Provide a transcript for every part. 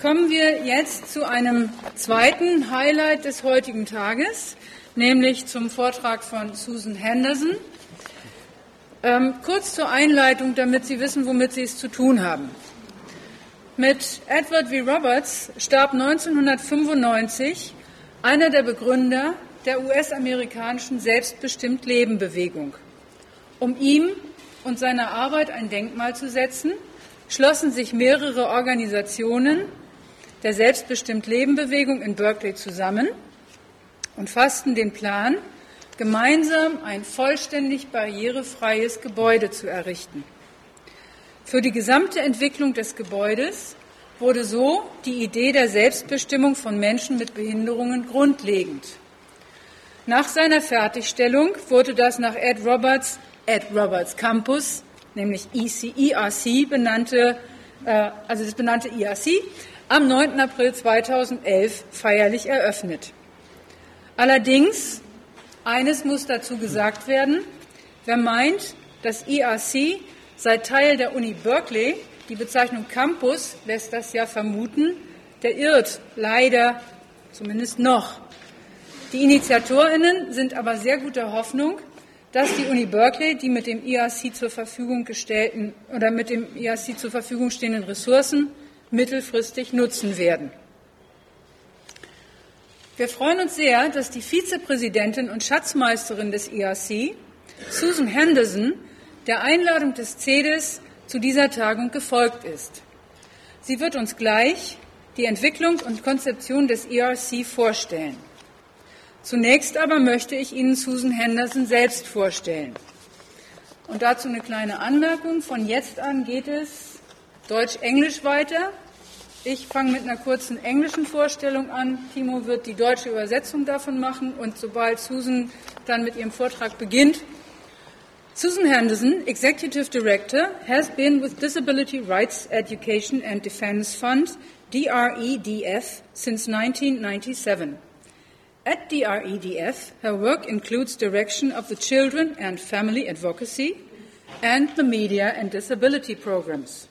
kommen wir jetzt zu einem zweiten Highlight des heutigen Tages, nämlich zum Vortrag von Susan Henderson. Ähm, kurz zur Einleitung, damit Sie wissen, womit Sie es zu tun haben. Mit Edward V. Roberts starb 1995 einer der Begründer der US-amerikanischen Selbstbestimmt-Leben-Bewegung. Um ihm und seiner Arbeit ein Denkmal zu setzen, schlossen sich mehrere Organisationen der Selbstbestimmt-Leben-Bewegung in Berkeley zusammen und fassten den Plan, gemeinsam ein vollständig barrierefreies Gebäude zu errichten. Für die gesamte Entwicklung des Gebäudes wurde so die Idee der Selbstbestimmung von Menschen mit Behinderungen grundlegend. Nach seiner Fertigstellung wurde das nach Ed Roberts Ed Roberts Campus, nämlich ERC e benannte, äh, also das benannte ERC, am 9. April 2011 feierlich eröffnet. Allerdings, eines muss dazu gesagt werden, wer meint, das ERC sei Teil der Uni Berkeley, die Bezeichnung Campus lässt das ja vermuten, der irrt leider zumindest noch. Die Initiatorinnen sind aber sehr guter Hoffnung, dass die Uni Berkeley die mit dem IAC zur Verfügung gestellten oder mit dem IAC zur Verfügung stehenden Ressourcen mittelfristig nutzen werden. Wir freuen uns sehr, dass die Vizepräsidentin und Schatzmeisterin des IAC, Susan Henderson, der Einladung des CEDES zu dieser Tagung gefolgt ist. Sie wird uns gleich die Entwicklung und Konzeption des ERC vorstellen. Zunächst aber möchte ich Ihnen Susan Henderson selbst vorstellen. Und dazu eine kleine Anmerkung. Von jetzt an geht es Deutsch-Englisch weiter. Ich fange mit einer kurzen englischen Vorstellung an. Timo wird die deutsche Übersetzung davon machen. Und sobald Susan dann mit ihrem Vortrag beginnt, Susan Henderson, Executive Director, has been with Disability Rights Education and Defense Fund, DREDF, since 1997. At DREDF, her work includes direction of the children and family advocacy and the media and disability programs.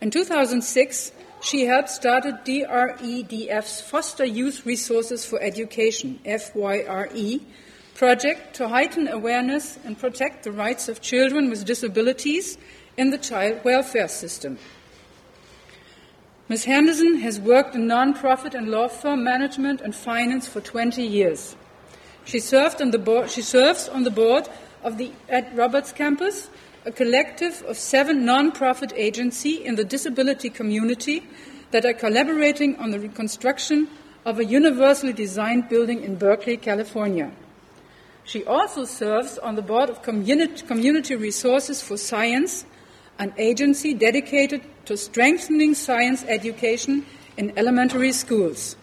In 2006, she helped start DREDF's Foster Youth Resources for Education, FYRE, project to heighten awareness and protect the rights of children with disabilities in the child welfare system. Ms. Henderson has worked in nonprofit and law firm management and finance for 20 years. She, served on the board, she serves on the board of the Ed Roberts Campus, a collective of seven nonprofit agencies in the disability community that are collaborating on the reconstruction of a universally designed building in Berkeley, California. She also serves on the board of Community, Resources for Science, an agency dedicated to strengthening science education in elementary schools.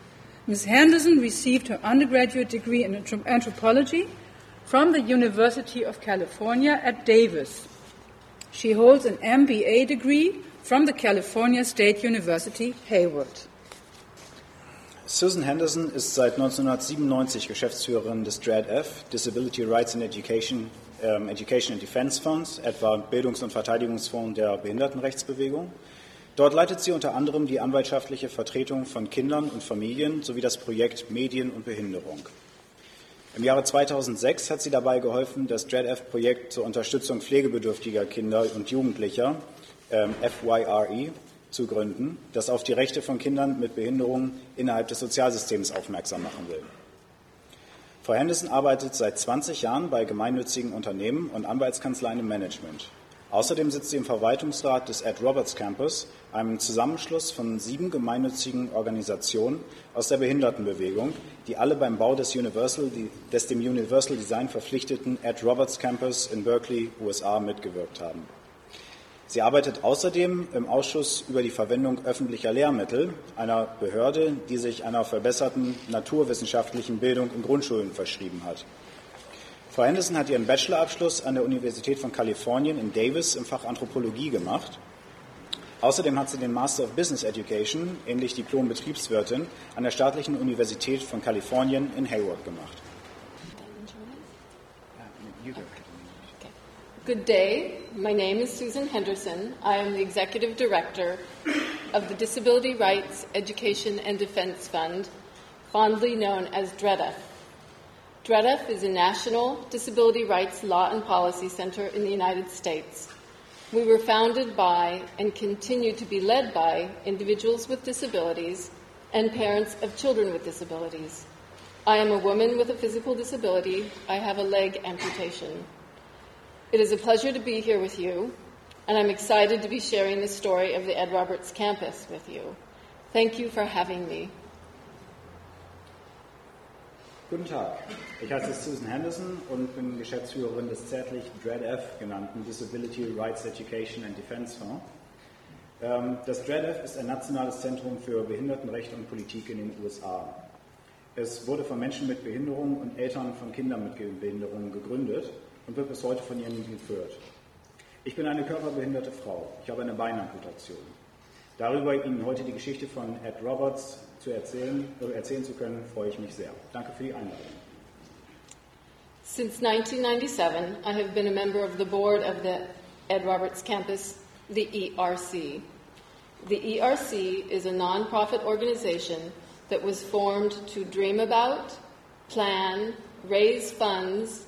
Ms. Henderson received her undergraduate degree in anthropology from the University of California at Davis. She holds an MBA degree from the California State University, Hayward. Susan Henderson ist seit 1997 Geschäftsführerin des DRAD-F, Disability Rights in Education, ähm, Education and Defense Funds, etwa Bildungs- und Verteidigungsfonds der Behindertenrechtsbewegung. Dort leitet sie unter anderem die anwaltschaftliche Vertretung von Kindern und Familien sowie das Projekt Medien und Behinderung. Im Jahre 2006 hat sie dabei geholfen, das DREDF-Projekt zur Unterstützung pflegebedürftiger Kinder und Jugendlicher, ähm, FYRE, zu gründen, das auf die Rechte von Kindern mit Behinderungen innerhalb des Sozialsystems aufmerksam machen will. Frau Henderson arbeitet seit 20 Jahren bei gemeinnützigen Unternehmen und Anwaltskanzleien im Management. Außerdem sitzt sie im Verwaltungsrat des Ed Roberts Campus, einem Zusammenschluss von sieben gemeinnützigen Organisationen aus der Behindertenbewegung, die alle beim Bau des, Universal, des dem Universal Design verpflichteten Ed Roberts Campus in Berkeley, USA, mitgewirkt haben. Sie arbeitet außerdem im Ausschuss über die Verwendung öffentlicher Lehrmittel, einer Behörde, die sich einer verbesserten naturwissenschaftlichen Bildung in Grundschulen verschrieben hat. Frau Henderson hat ihren Bachelorabschluss an der Universität von Kalifornien in Davis im Fach Anthropologie gemacht. Außerdem hat sie den Master of Business Education, ähnlich Diplom-Betriebswirtin, an der Staatlichen Universität von Kalifornien in Hayward gemacht. Good day. My name is Susan Henderson. I am the Executive Director of the Disability Rights, Education, and Defense Fund, fondly known as DREDF. DREDF is a national disability rights law and policy center in the United States. We were founded by and continue to be led by individuals with disabilities and parents of children with disabilities. I am a woman with a physical disability. I have a leg amputation. It is a pleasure to be here with you, and I'm excited to be sharing the story of the Ed Roberts campus with you. Thank you for having me. Guten Tag, ich heiße Susan Henderson und bin Geschäftsführerin des zärtlich DREDF genannten Disability Rights Education and Defense Fonds. Ähm, das DREDF ist ein nationales Zentrum für Behindertenrechte und Politik in den USA. Es wurde von Menschen mit Behinderung und Eltern von Kindern mit Behinderungen gegründet und wird bis heute von ihnen geführt. Ich bin eine körperbehinderte Frau. Ich habe eine Beinamputation. Darüber Ihnen heute die Geschichte von Ed Roberts zu erzählen, äh, erzählen zu können, freue ich mich sehr. Danke für die Einladung. Since 1997, I have been a member of the board of the Ed Roberts campus, the ERC. The ERC is a nonprofit organization that was formed to dream about, plan, raise funds,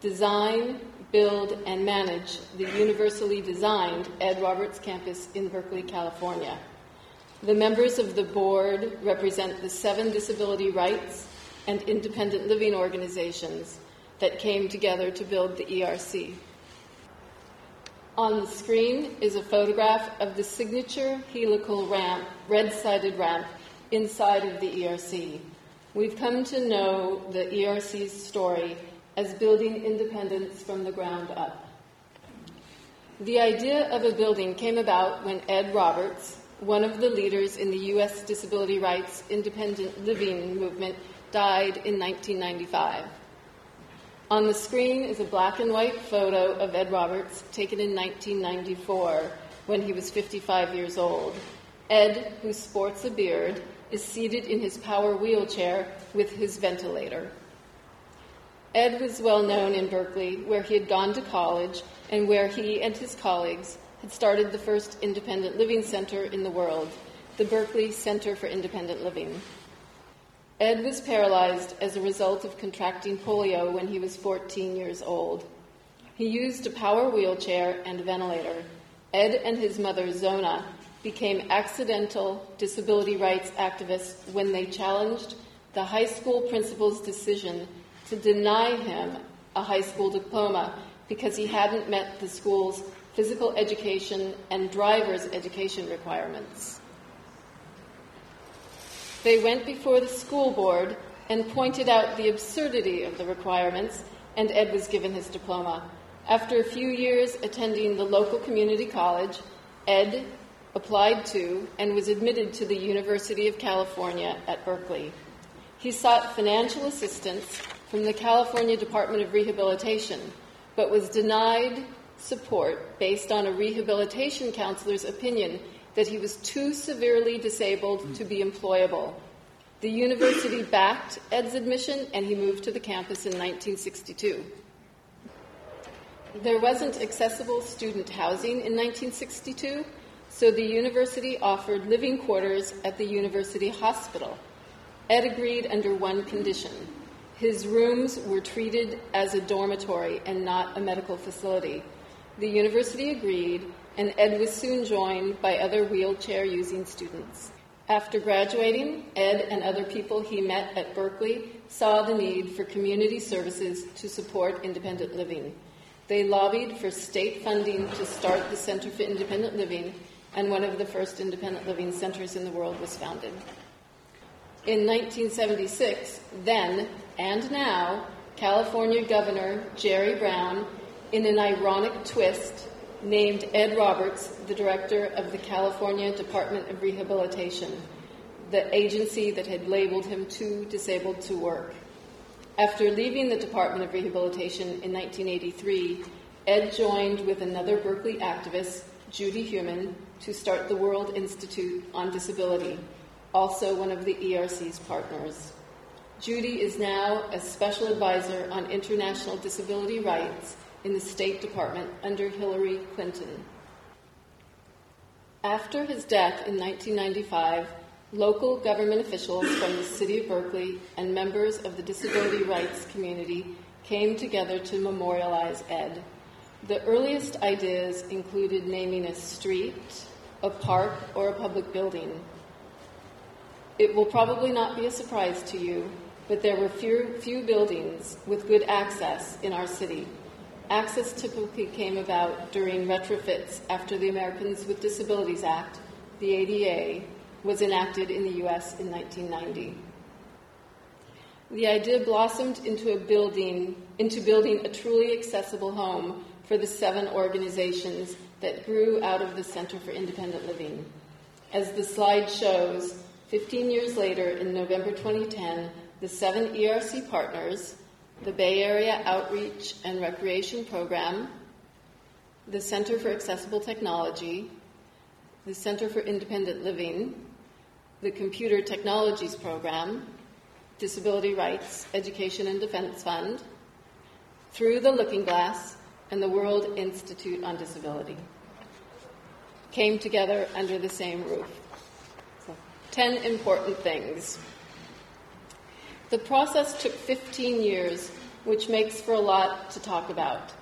design, build, and manage the universally designed Ed Roberts campus in Berkeley, California. The members of the board represent the seven disability rights and independent living organizations that came together to build the ERC. On the screen is a photograph of the signature helical ramp, red sided ramp, inside of the ERC. We've come to know the ERC's story as building independence from the ground up. The idea of a building came about when Ed Roberts, one of the leaders in the U.S. disability rights independent living movement, died in 1995. On the screen is a black and white photo of Ed Roberts taken in 1994 when he was 55 years old. Ed, who sports a beard, is seated in his power wheelchair with his ventilator. Ed was well known in Berkeley, where he had gone to college and where he and his colleagues had started the first independent living center in the world, the Berkeley Center for Independent Living. Ed was paralyzed as a result of contracting polio when he was 14 years old. He used a power wheelchair and a ventilator. Ed and his mother, Zona, became accidental disability rights activists when they challenged the high school principal's decision to deny him a high school diploma because he hadn't met the school's physical education and driver's education requirements. They went before the school board and pointed out the absurdity of the requirements, and Ed was given his diploma. After a few years attending the local community college, Ed applied to and was admitted to the University of California at Berkeley. He sought financial assistance from the California Department of Rehabilitation, but was denied support based on a rehabilitation counselor's opinion that he was too severely disabled to be employable. The university backed Ed's admission and he moved to the campus in 1962. There wasn't accessible student housing in 1962, so the university offered living quarters at the university hospital. Ed agreed under one condition his rooms were treated as a dormitory and not a medical facility. The university agreed, and Ed was soon joined by other wheelchair using students. After graduating, Ed and other people he met at Berkeley saw the need for community services to support independent living. They lobbied for state funding to start the Center for Independent Living, and one of the first independent living centers in the world was founded. In 1976, then and now, California Governor Jerry Brown, in an ironic twist, named Ed Roberts the director of the California Department of Rehabilitation, the agency that had labeled him too disabled to work. After leaving the Department of Rehabilitation in 1983, Ed joined with another Berkeley activist, Judy Heumann, to start the World Institute on Disability also one of the ERC's partners. Judy is now a special advisor on international disability rights in the State Department under Hillary Clinton. After his death in 1995, local government officials from the city of Berkeley and members of the disability rights community came together to memorialize Ed. The earliest ideas included naming a street, a park, or a public building. It will probably not be a surprise to you, but there were few, few buildings with good access in our city. Access typically came about during retrofits after the Americans with Disabilities Act, the ADA, was enacted in the U.S. in 1990. The idea blossomed into a building, into building a truly accessible home for the seven organizations that grew out of the Center for Independent Living. As the slide shows, 15 years later, in November 2010, the seven ERC partners the Bay Area Outreach and Recreation Program, the Center for Accessible Technology, the Center for Independent Living, the Computer Technologies Program, Disability Rights, Education and Defense Fund, through the Looking Glass, and the World Institute on Disability came together under the same roof. So, 10 important things. The process took 15 years, which makes for a lot to talk about.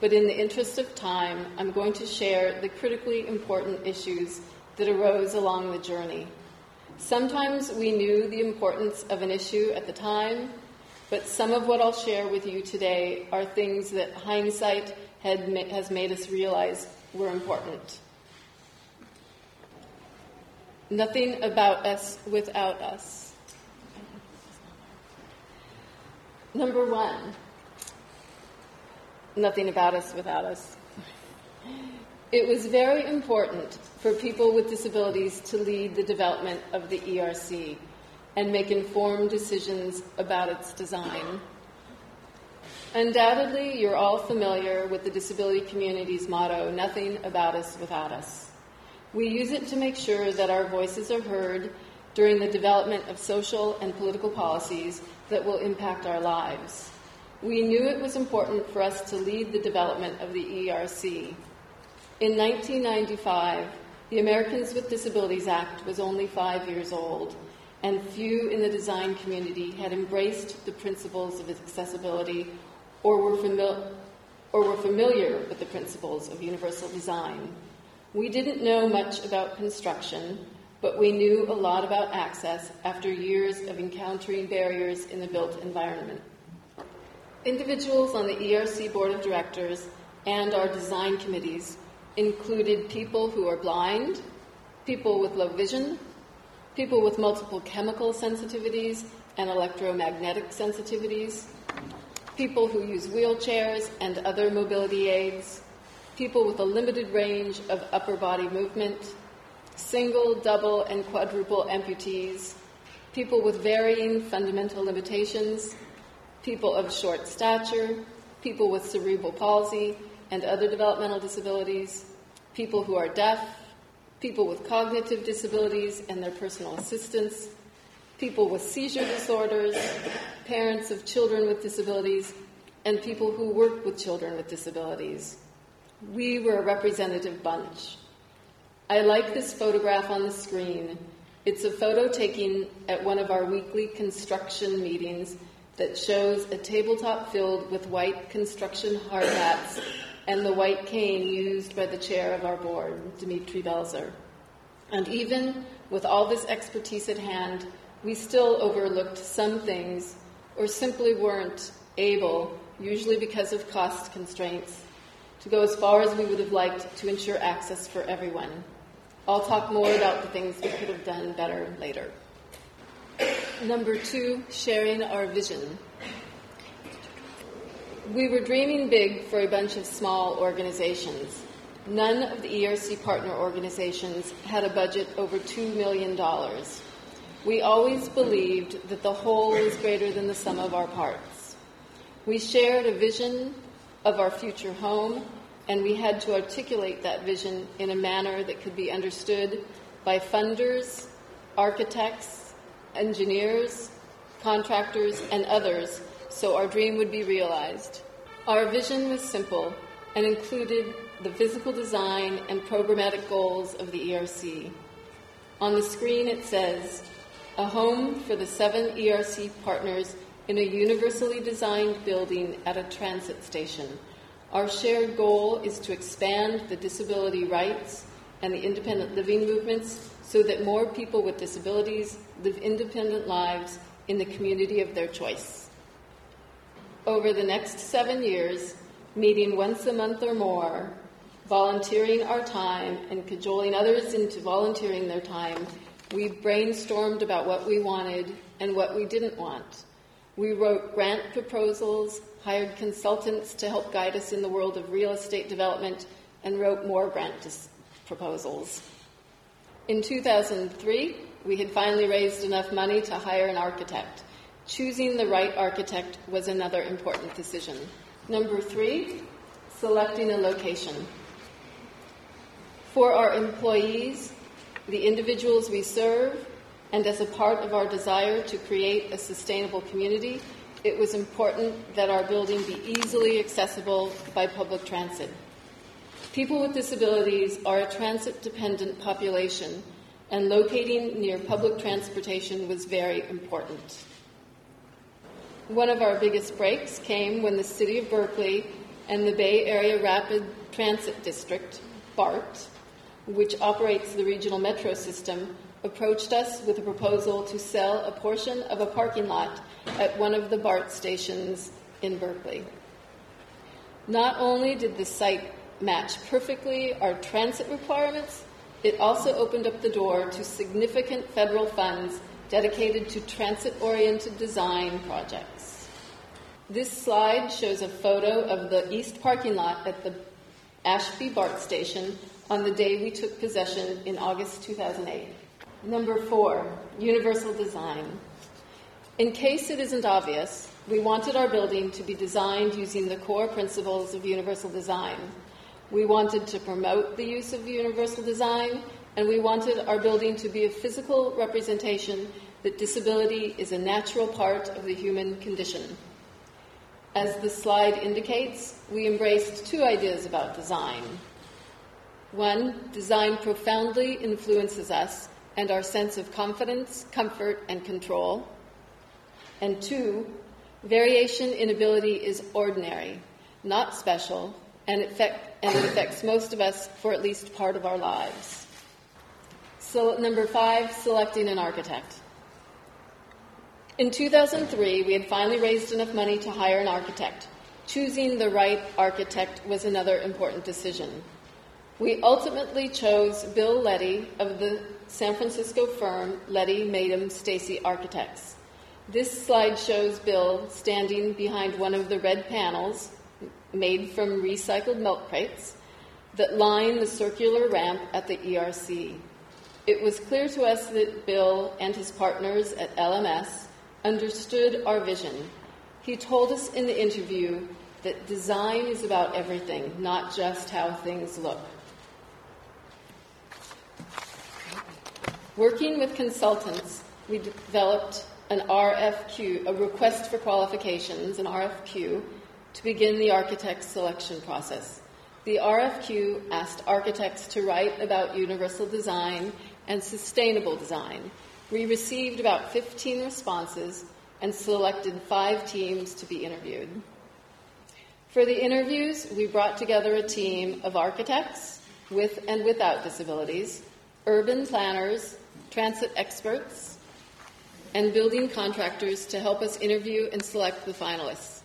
But in the interest of time, I'm going to share the critically important issues that arose along the journey. Sometimes we knew the importance of an issue at the time, but some of what I'll share with you today are things that hindsight ma- has made us realize were important. Nothing about us without us. Number one, nothing about us without us. It was very important for people with disabilities to lead the development of the ERC and make informed decisions about its design. Undoubtedly, you're all familiar with the disability community's motto nothing about us without us. We use it to make sure that our voices are heard during the development of social and political policies that will impact our lives. We knew it was important for us to lead the development of the ERC. In 1995, the Americans with Disabilities Act was only five years old, and few in the design community had embraced the principles of accessibility or were, fami- or were familiar with the principles of universal design. We didn't know much about construction, but we knew a lot about access after years of encountering barriers in the built environment. Individuals on the ERC Board of Directors and our design committees included people who are blind, people with low vision, people with multiple chemical sensitivities and electromagnetic sensitivities, people who use wheelchairs and other mobility aids, people with a limited range of upper body movement, single, double, and quadruple amputees, people with varying fundamental limitations, people of short stature, people with cerebral palsy and other developmental disabilities, people who are deaf, people with cognitive disabilities and their personal assistants, people with seizure disorders, parents of children with disabilities, and people who work with children with disabilities. We were a representative bunch. I like this photograph on the screen. It's a photo taken at one of our weekly construction meetings that shows a tabletop filled with white construction hard hats and the white cane used by the chair of our board, Dmitri Belser. And even with all this expertise at hand, we still overlooked some things or simply weren't able, usually because of cost constraints, to go as far as we would have liked to ensure access for everyone. I'll talk more about the things we could have done better later. Number two, sharing our vision. We were dreaming big for a bunch of small organizations. None of the ERC partner organizations had a budget over $2 million. We always believed that the whole is greater than the sum of our parts. We shared a vision of our future home and we had to articulate that vision in a manner that could be understood by funders, architects, engineers, contractors, and others so our dream would be realized. Our vision was simple and included the physical design and programmatic goals of the ERC. On the screen it says, a home for the seven ERC partners in a universally designed building at a transit station. Our shared goal is to expand the disability rights and the independent living movements so that more people with disabilities live independent lives in the community of their choice. Over the next seven years, meeting once a month or more, volunteering our time, and cajoling others into volunteering their time, we brainstormed about what we wanted and what we didn't want. We wrote grant proposals, hired consultants to help guide us in the world of real estate development, and wrote more grant dis- proposals. In 2003, we had finally raised enough money to hire an architect. Choosing the right architect was another important decision. Number three, selecting a location. For our employees, the individuals we serve, and as a part of our desire to create a sustainable community, it was important that our building be easily accessible by public transit. People with disabilities are a transit dependent population, and locating near public transportation was very important. One of our biggest breaks came when the City of Berkeley and the Bay Area Rapid Transit District, BART, which operates the regional metro system, approached us with a proposal to sell a portion of a parking lot at one of the BART stations in Berkeley. Not only did the site match perfectly our transit requirements, it also opened up the door to significant federal funds dedicated to transit oriented design projects. This slide shows a photo of the east parking lot at the Ashby BART station on the day we took possession in August 2008. Number four, universal design. In case it isn't obvious, we wanted our building to be designed using the core principles of universal design. We wanted to promote the use of universal design, and we wanted our building to be a physical representation that disability is a natural part of the human condition. As the slide indicates, we embraced two ideas about design. One, design profoundly influences us and our sense of confidence, comfort, and control. And two, variation in ability is ordinary, not special, and, effect, and it affects most of us for at least part of our lives. So, number five, selecting an architect. In 2003, we had finally raised enough money to hire an architect. Choosing the right architect was another important decision. We ultimately chose Bill Leddy of the San Francisco firm Leddy Maytum Stacy Architects. This slide shows Bill standing behind one of the red panels made from recycled milk crates that line the circular ramp at the ERC. It was clear to us that Bill and his partners at LMS understood our vision. He told us in the interview that design is about everything, not just how things look. Working with consultants, we developed an RFQ, a request for qualifications, an RFQ, to begin the architect selection process. The RFQ asked architects to write about universal design and sustainable design. We received about 15 responses and selected five teams to be interviewed. For the interviews, we brought together a team of architects with and without disabilities, urban planners, transit experts, and building contractors to help us interview and select the finalists.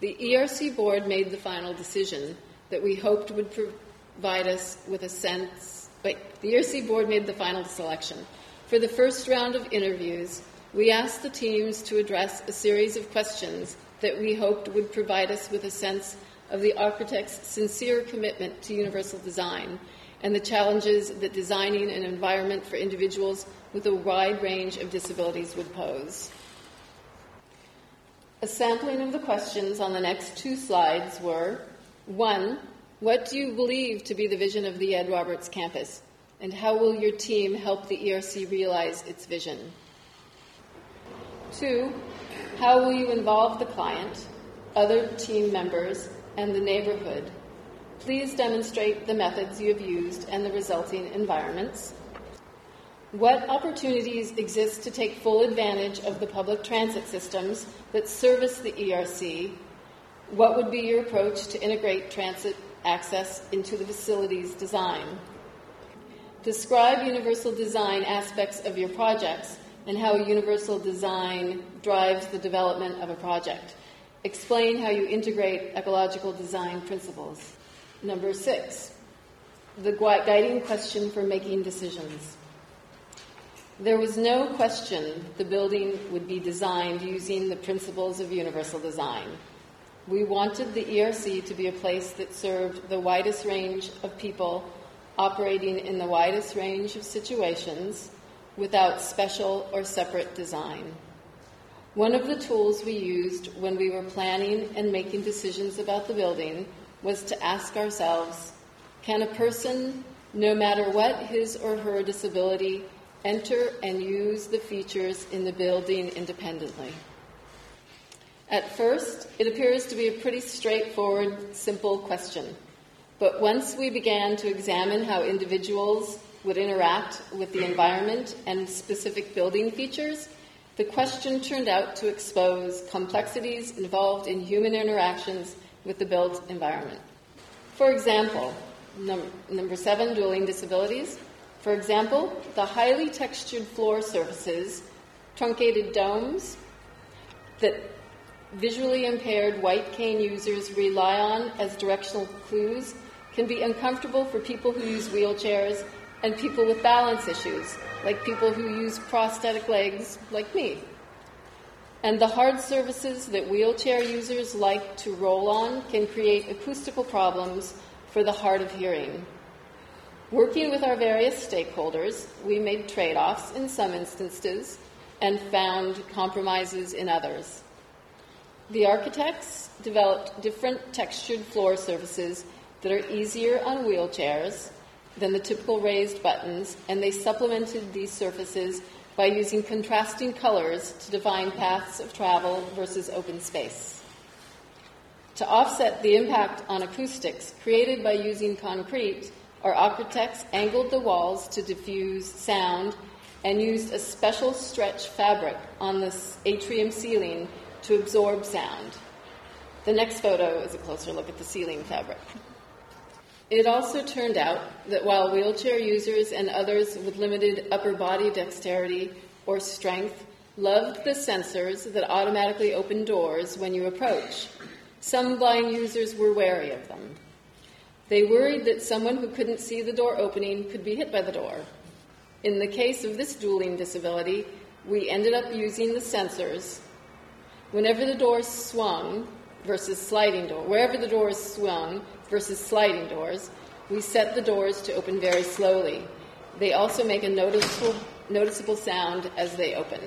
The ERC board made the final decision that we hoped would provide us with a sense. Wait, the ERC board made the final selection. For the first round of interviews, we asked the teams to address a series of questions that we hoped would provide us with a sense of the architect's sincere commitment to universal design and the challenges that designing an environment for individuals with a wide range of disabilities would pose. A sampling of the questions on the next two slides were one, what do you believe to be the vision of the Ed Roberts campus? And how will your team help the ERC realize its vision? Two, how will you involve the client, other team members, and the neighborhood Please demonstrate the methods you have used and the resulting environments. What opportunities exist to take full advantage of the public transit systems that service the ERC? What would be your approach to integrate transit access into the facility's design? Describe universal design aspects of your projects and how universal design drives the development of a project. Explain how you integrate ecological design principles. Number six, the guiding question for making decisions. There was no question the building would be designed using the principles of universal design. We wanted the ERC to be a place that served the widest range of people operating in the widest range of situations without special or separate design. One of the tools we used when we were planning and making decisions about the building was to ask ourselves can a person, no matter what his or her disability, enter and use the features in the building independently? At first, it appears to be a pretty straightforward, simple question. But once we began to examine how individuals would interact with the environment and specific building features, the question turned out to expose complexities involved in human interactions with the built environment. For example, num- number seven, dueling disabilities. For example, the highly textured floor surfaces, truncated domes that visually impaired white cane users rely on as directional clues can be uncomfortable for people who use wheelchairs and people with balance issues, like people who use prosthetic legs, like me. And the hard surfaces that wheelchair users like to roll on can create acoustical problems for the hard of hearing. Working with our various stakeholders, we made trade offs in some instances and found compromises in others. The architects developed different textured floor surfaces that are easier on wheelchairs than the typical raised buttons, and they supplemented these surfaces by using contrasting colors to define paths of travel versus open space. To offset the impact on acoustics created by using concrete, our architects angled the walls to diffuse sound and used a special stretch fabric on the atrium ceiling to absorb sound. The next photo is a closer look at the ceiling fabric. It also turned out that while wheelchair users and others with limited upper body dexterity or strength loved the sensors that automatically open doors when you approach, some blind users were wary of them. They worried that someone who couldn't see the door opening could be hit by the door. In the case of this dueling disability, we ended up using the sensors. Whenever the door swung versus sliding door, wherever the door swung versus sliding doors, we set the doors to open very slowly. They also make a noticeable, noticeable sound as they open.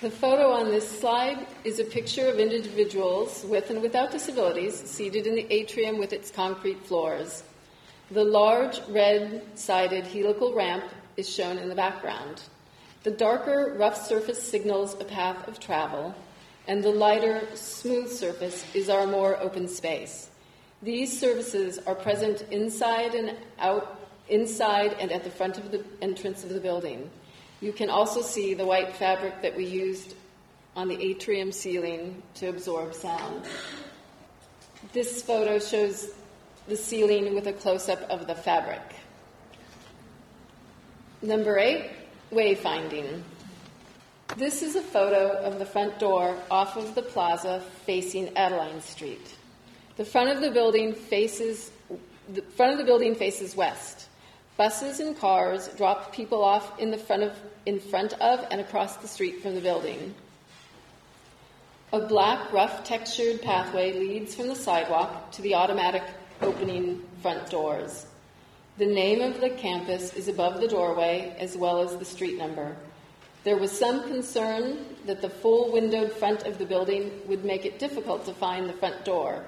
The photo on this slide is a picture of individuals with and without disabilities seated in the atrium with its concrete floors. The large red sided helical ramp is shown in the background. The darker rough surface signals a path of travel, and the lighter smooth surface is our more open space. These services are present inside and out, inside and at the front of the entrance of the building. You can also see the white fabric that we used on the atrium ceiling to absorb sound. This photo shows the ceiling with a close up of the fabric. Number eight, wayfinding. This is a photo of the front door off of the plaza facing Adeline Street. The front of the building faces the front of the building faces west. Buses and cars drop people off in the front of in front of and across the street from the building. A black, rough textured pathway leads from the sidewalk to the automatic opening front doors. The name of the campus is above the doorway as well as the street number. There was some concern that the full windowed front of the building would make it difficult to find the front door,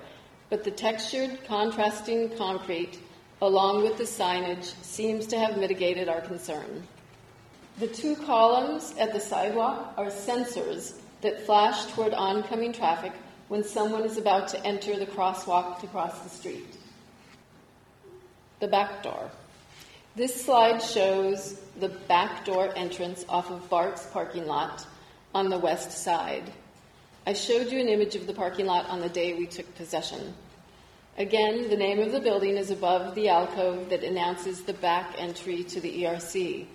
but the textured, contrasting concrete, along with the signage, seems to have mitigated our concern. The two columns at the sidewalk are sensors that flash toward oncoming traffic when someone is about to enter the crosswalk to cross the street. the back door. This slide shows the back door entrance off of BART's parking lot on the west side. I showed you an image of the parking lot on the day we took possession. Again, the name of the building is above the alcove that announces the back entry to the ERC.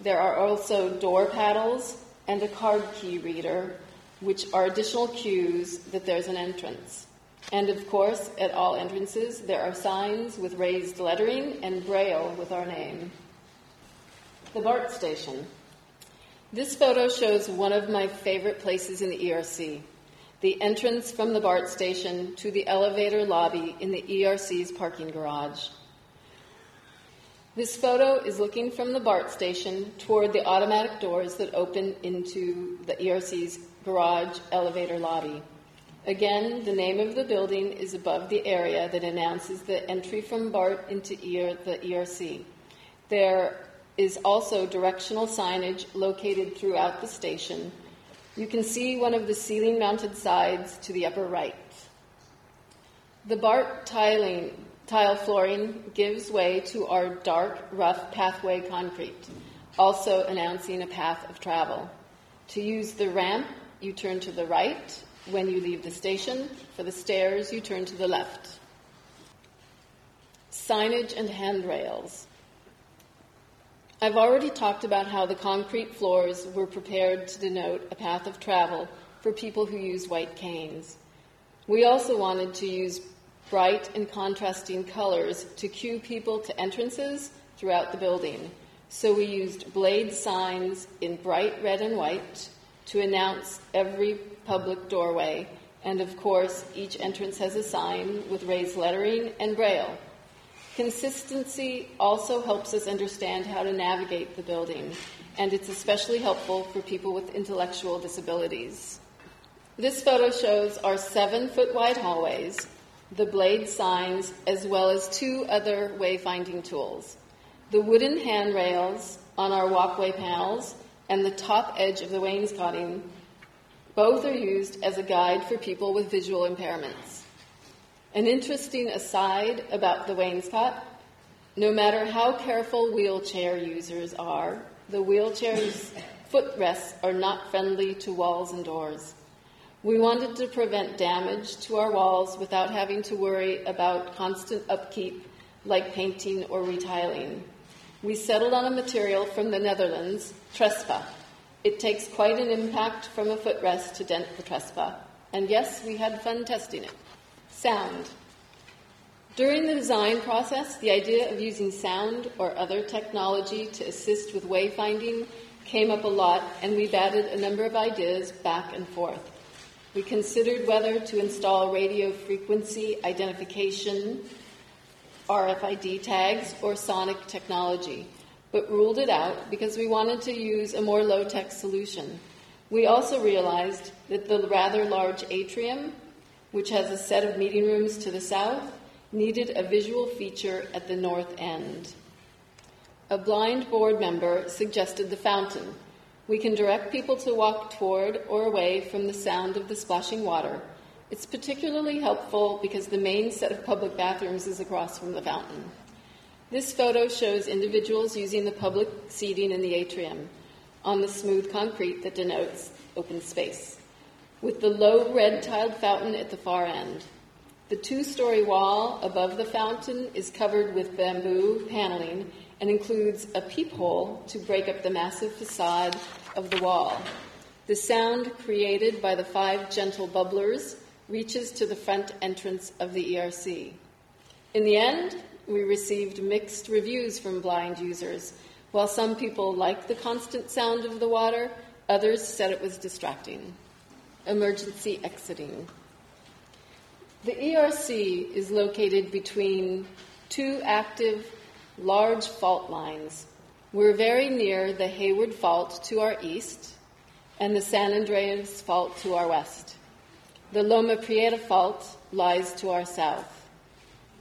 There are also door paddles and a card key reader, which are additional cues that there's an entrance. And of course, at all entrances, there are signs with raised lettering and braille with our name. The BART station. This photo shows one of my favorite places in the ERC the entrance from the BART station to the elevator lobby in the ERC's parking garage. This photo is looking from the BART station toward the automatic doors that open into the ERC's garage elevator lobby. Again, the name of the building is above the area that announces the entry from BART into ER, the ERC. There is also directional signage located throughout the station you can see one of the ceiling mounted sides to the upper right. The BART tiling, tile flooring gives way to our dark, rough pathway concrete, also announcing a path of travel. To use the ramp, you turn to the right. When you leave the station, for the stairs, you turn to the left. Signage and handrails. I've already talked about how the concrete floors were prepared to denote a path of travel for people who use white canes. We also wanted to use bright and contrasting colors to cue people to entrances throughout the building. So we used blade signs in bright red and white to announce every public doorway. And of course, each entrance has a sign with raised lettering and braille. Consistency also helps us understand how to navigate the building, and it's especially helpful for people with intellectual disabilities. This photo shows our seven foot wide hallways, the blade signs, as well as two other wayfinding tools the wooden handrails on our walkway panels and the top edge of the wainscoting. Both are used as a guide for people with visual impairments. An interesting aside about the wainscot no matter how careful wheelchair users are, the wheelchair's footrests are not friendly to walls and doors. We wanted to prevent damage to our walls without having to worry about constant upkeep like painting or retiling. We settled on a material from the Netherlands, Trespa. It takes quite an impact from a footrest to dent the Trespa. And yes, we had fun testing it. Sound. During the design process, the idea of using sound or other technology to assist with wayfinding came up a lot, and we batted a number of ideas back and forth. We considered whether to install radio frequency identification, RFID tags, or sonic technology, but ruled it out because we wanted to use a more low tech solution. We also realized that the rather large atrium which has a set of meeting rooms to the south, needed a visual feature at the north end. A blind board member suggested the fountain. We can direct people to walk toward or away from the sound of the splashing water. It's particularly helpful because the main set of public bathrooms is across from the fountain. This photo shows individuals using the public seating in the atrium on the smooth concrete that denotes open space with the low red tiled fountain at the far end. The two story wall above the fountain is covered with bamboo paneling and includes a peephole to break up the massive facade of the wall. The sound created by the five gentle bubblers reaches to the front entrance of the ERC. In the end, we received mixed reviews from blind users. While some people liked the constant sound of the water, others said it was distracting emergency exiting. The ERC is located between two active large fault lines. We're very near the Hayward Fault to our east and the San Andreas Fault to our west. The Loma Prieta Fault lies to our south.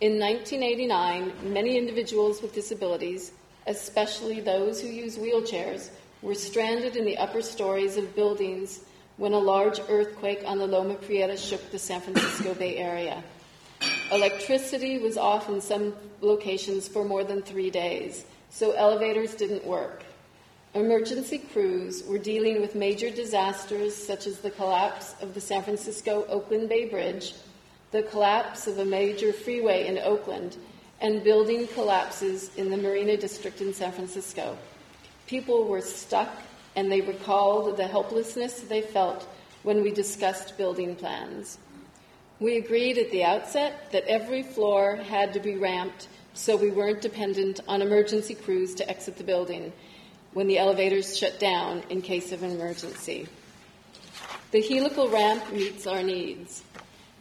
In 1989, many individuals with disabilities, especially those who use wheelchairs, were stranded in the upper stories of buildings when a large earthquake on the Loma Prieta shook the San Francisco Bay Area. Electricity was off in some locations for more than three days, so elevators didn't work. Emergency crews were dealing with major disasters such as the collapse of the San Francisco Oakland Bay Bridge, the collapse of a major freeway in Oakland, and building collapses in the Marina District in San Francisco. People were stuck and they recalled the helplessness they felt when we discussed building plans. We agreed at the outset that every floor had to be ramped so we weren't dependent on emergency crews to exit the building when the elevators shut down in case of an emergency. The helical ramp meets our needs.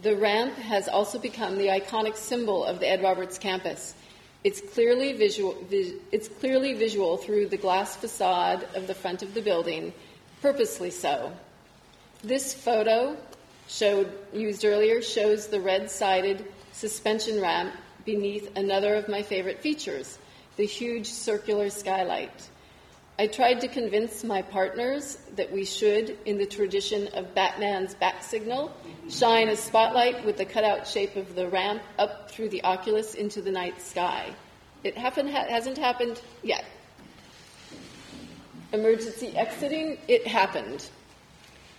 The ramp has also become the iconic symbol of the Ed Roberts campus. It's clearly visual, vis, it's clearly visual through the glass facade of the front of the building, purposely so. This photo showed, used earlier shows the red-sided suspension ramp beneath another of my favorite features, the huge circular skylight. I tried to convince my partners that we should, in the tradition of Batman's bat signal, shine a spotlight with the cutout shape of the ramp up through the oculus into the night sky. It happen, hasn't happened yet. Emergency exiting, it happened.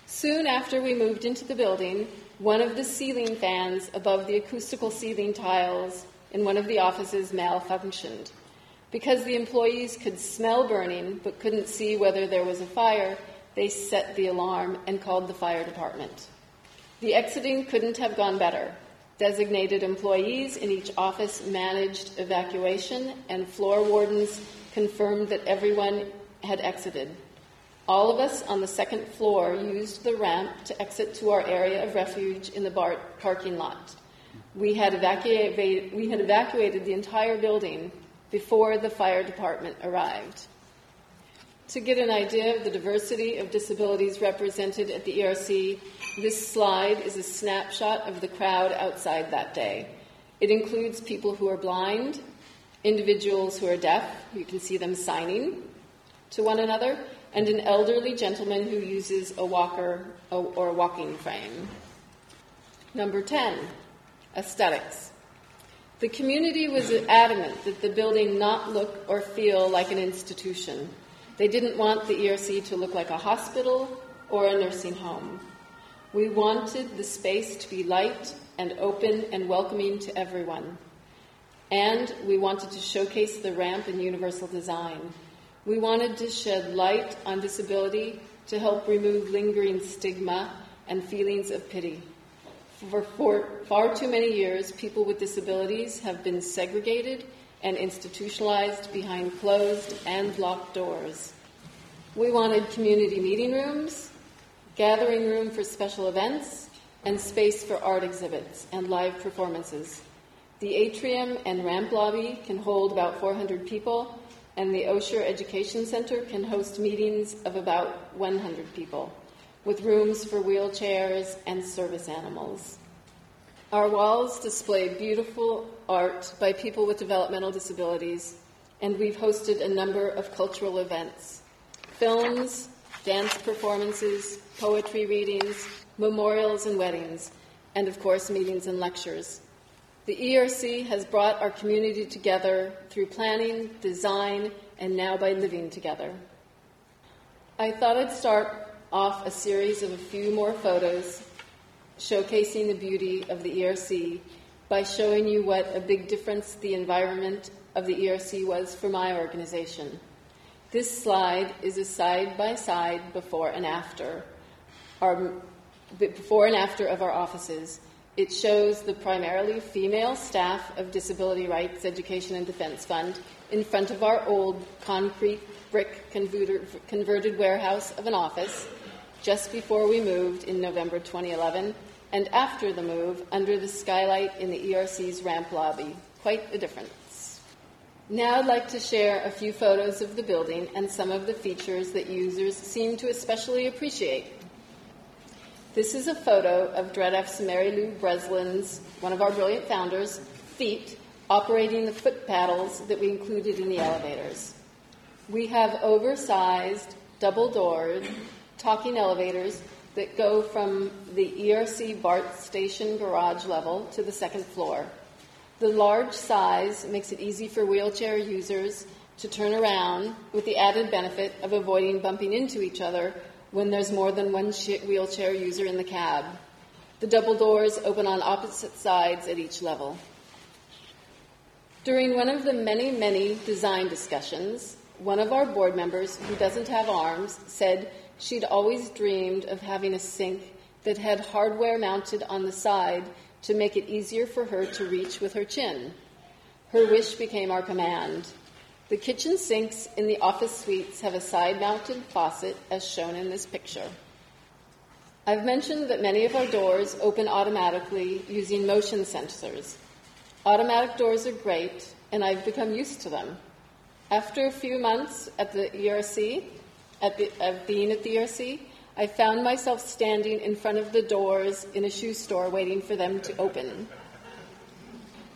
Soon after we moved into the building, one of the ceiling fans above the acoustical ceiling tiles in one of the offices malfunctioned. Because the employees could smell burning but couldn't see whether there was a fire, they set the alarm and called the fire department. The exiting couldn't have gone better. Designated employees in each office managed evacuation, and floor wardens confirmed that everyone had exited. All of us on the second floor used the ramp to exit to our area of refuge in the bar- parking lot. We had, we had evacuated the entire building before the fire department arrived. To get an idea of the diversity of disabilities represented at the ERC, this slide is a snapshot of the crowd outside that day. It includes people who are blind, individuals who are deaf, you can see them signing to one another, and an elderly gentleman who uses a walker or a walking frame. Number 10, aesthetics. The community was adamant that the building not look or feel like an institution. They didn't want the ERC to look like a hospital or a nursing home. We wanted the space to be light and open and welcoming to everyone. And we wanted to showcase the ramp in universal design. We wanted to shed light on disability to help remove lingering stigma and feelings of pity. For, for, far too many years, people with disabilities have been segregated and institutionalized behind closed and locked doors. We wanted community meeting rooms, gathering room for special events, and space for art exhibits and live performances. The atrium and ramp lobby can hold about 400 people, and the Osher Education Center can host meetings of about 100 people with rooms for wheelchairs and service animals. Our walls display beautiful art by people with developmental disabilities, and we've hosted a number of cultural events films, dance performances, poetry readings, memorials and weddings, and of course, meetings and lectures. The ERC has brought our community together through planning, design, and now by living together. I thought I'd start off a series of a few more photos showcasing the beauty of the ERC by showing you what a big difference the environment of the ERC was for my organization. This slide is a side by side before and after, our, before and after of our offices. It shows the primarily female staff of Disability Rights Education and Defense Fund in front of our old concrete brick converted warehouse of an office just before we moved in November 2011, and after the move under the skylight in the ERC's ramp lobby. Quite a difference. Now I'd like to share a few photos of the building and some of the features that users seem to especially appreciate. This is a photo of DREDF's Mary Lou Breslin's, one of our brilliant founders, feet operating the foot paddles that we included in the elevators. We have oversized, double doored, talking elevators that go from the ERC BART station garage level to the second floor. The large size makes it easy for wheelchair users to turn around with the added benefit of avoiding bumping into each other when there's more than one wheelchair user in the cab. The double doors open on opposite sides at each level. During one of the many, many design discussions, one of our board members who doesn't have arms said she'd always dreamed of having a sink that had hardware mounted on the side to make it easier for her to reach with her chin. Her wish became our command. The kitchen sinks in the office suites have a side mounted faucet as shown in this picture. I've mentioned that many of our doors open automatically using motion sensors. Automatic doors are great, and I've become used to them. After a few months at the ERC, at the, of being at the ERC, I found myself standing in front of the doors in a shoe store waiting for them to open.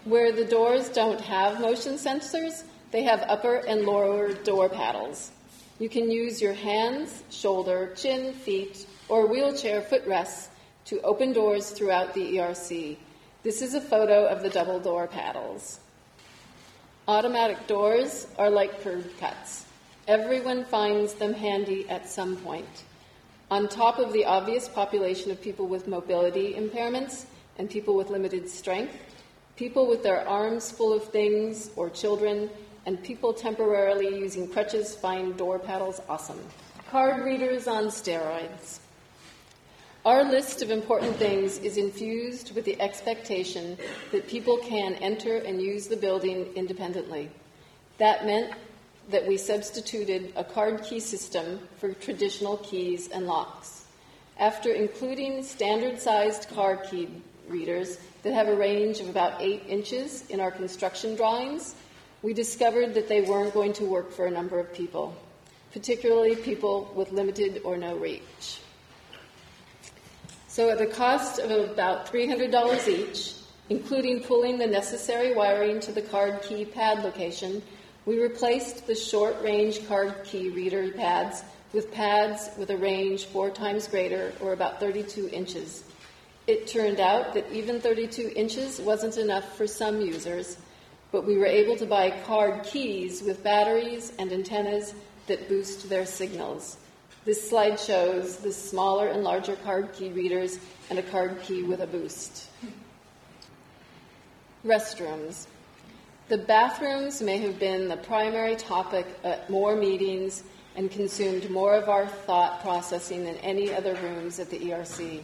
Where the doors don't have motion sensors, they have upper and lower door paddles. You can use your hands, shoulder, chin, feet, or wheelchair footrests to open doors throughout the ERC. This is a photo of the double door paddles. Automatic doors are like curb cuts. Everyone finds them handy at some point. On top of the obvious population of people with mobility impairments and people with limited strength, people with their arms full of things or children, and people temporarily using crutches find door paddles awesome. Card readers on steroids. Our list of important things is infused with the expectation that people can enter and use the building independently. That meant that we substituted a card key system for traditional keys and locks. After including standard sized card key readers that have a range of about 8 inches in our construction drawings, we discovered that they weren't going to work for a number of people, particularly people with limited or no reach. So, at a cost of about $300 each, including pulling the necessary wiring to the card key pad location, we replaced the short range card key reader pads with pads with a range four times greater, or about 32 inches. It turned out that even 32 inches wasn't enough for some users, but we were able to buy card keys with batteries and antennas that boost their signals. This slide shows the smaller and larger card key readers and a card key with a boost. Restrooms. The bathrooms may have been the primary topic at more meetings and consumed more of our thought processing than any other rooms at the ERC.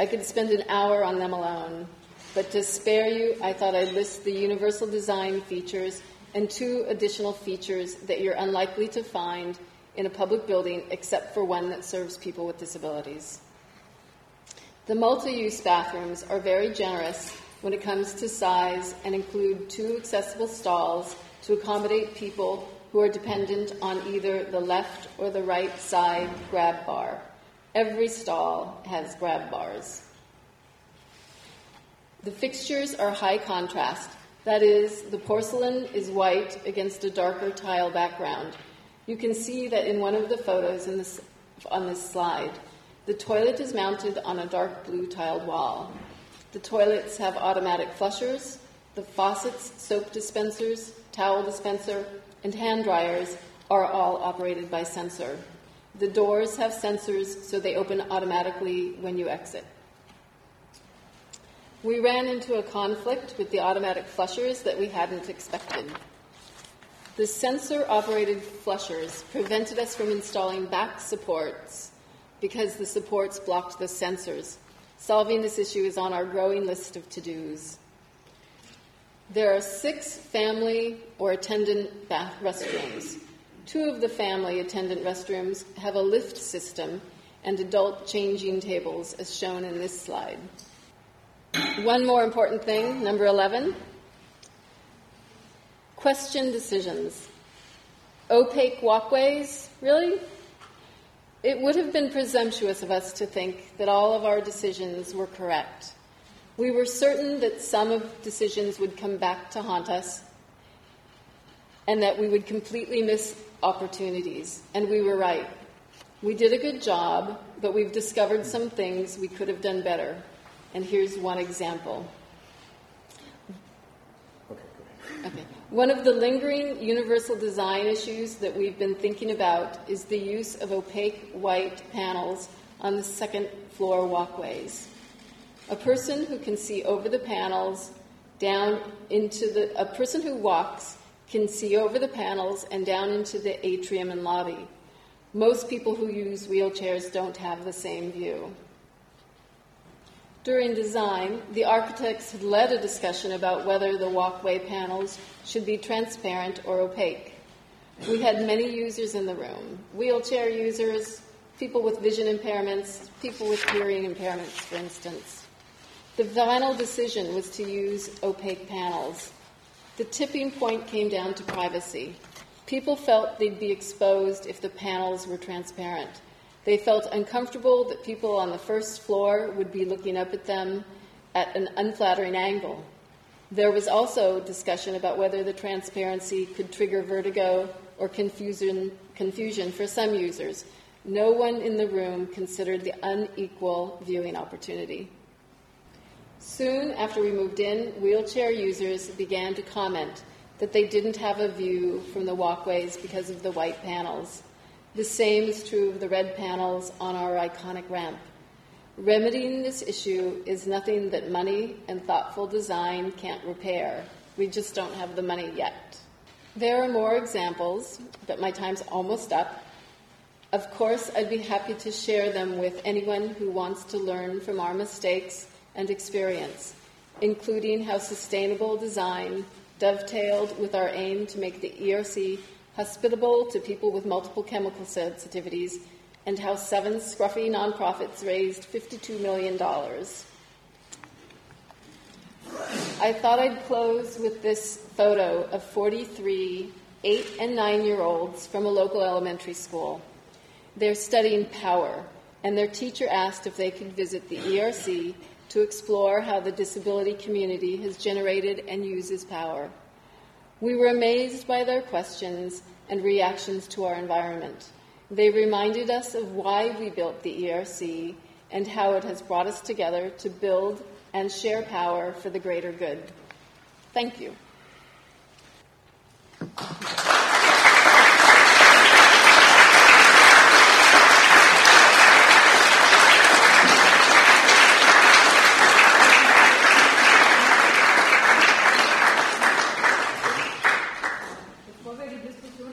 I could spend an hour on them alone, but to spare you, I thought I'd list the universal design features and two additional features that you're unlikely to find in a public building except for one that serves people with disabilities. The multi use bathrooms are very generous when it comes to size and include two accessible stalls to accommodate people who are dependent on either the left or the right side grab bar. Every stall has grab bars. The fixtures are high contrast. That is, the porcelain is white against a darker tile background. You can see that in one of the photos this, on this slide. The toilet is mounted on a dark blue tiled wall. The toilets have automatic flushers. The faucets, soap dispensers, towel dispenser, and hand dryers are all operated by sensor. The doors have sensors so they open automatically when you exit. We ran into a conflict with the automatic flushers that we hadn't expected. The sensor operated flushers prevented us from installing back supports because the supports blocked the sensors. Solving this issue is on our growing list of to dos. There are six family or attendant bath restrooms. Two of the family attendant restrooms have a lift system and adult changing tables, as shown in this slide. One more important thing, number 11 Question decisions. Opaque walkways? Really? It would have been presumptuous of us to think that all of our decisions were correct. We were certain that some of decisions would come back to haunt us and that we would completely miss opportunities, and we were right. We did a good job, but we've discovered some things we could have done better. And here's one example. Okay, go ahead. Okay. One of the lingering universal design issues that we've been thinking about is the use of opaque white panels on the second floor walkways. A person who can see over the panels down into the a person who walks can see over the panels and down into the atrium and lobby. Most people who use wheelchairs don't have the same view. During design, the architects had led a discussion about whether the walkway panels should be transparent or opaque. We had many users in the room wheelchair users, people with vision impairments, people with hearing impairments, for instance. The final decision was to use opaque panels. The tipping point came down to privacy. People felt they'd be exposed if the panels were transparent. They felt uncomfortable that people on the first floor would be looking up at them at an unflattering angle. There was also discussion about whether the transparency could trigger vertigo or confusion, confusion for some users. No one in the room considered the unequal viewing opportunity. Soon after we moved in, wheelchair users began to comment that they didn't have a view from the walkways because of the white panels. The same is true of the red panels on our iconic ramp. Remedying this issue is nothing that money and thoughtful design can't repair. We just don't have the money yet. There are more examples, but my time's almost up. Of course, I'd be happy to share them with anyone who wants to learn from our mistakes and experience, including how sustainable design dovetailed with our aim to make the ERC hospitable to people with multiple chemical sensitivities, and how seven scruffy nonprofits raised $52 million. I thought I'd close with this photo of 43 eight and nine year olds from a local elementary school. They're studying power, and their teacher asked if they could visit the ERC to explore how the disability community has generated and uses power. We were amazed by their questions and reactions to our environment. They reminded us of why we built the ERC and how it has brought us together to build and share power for the greater good. Thank you.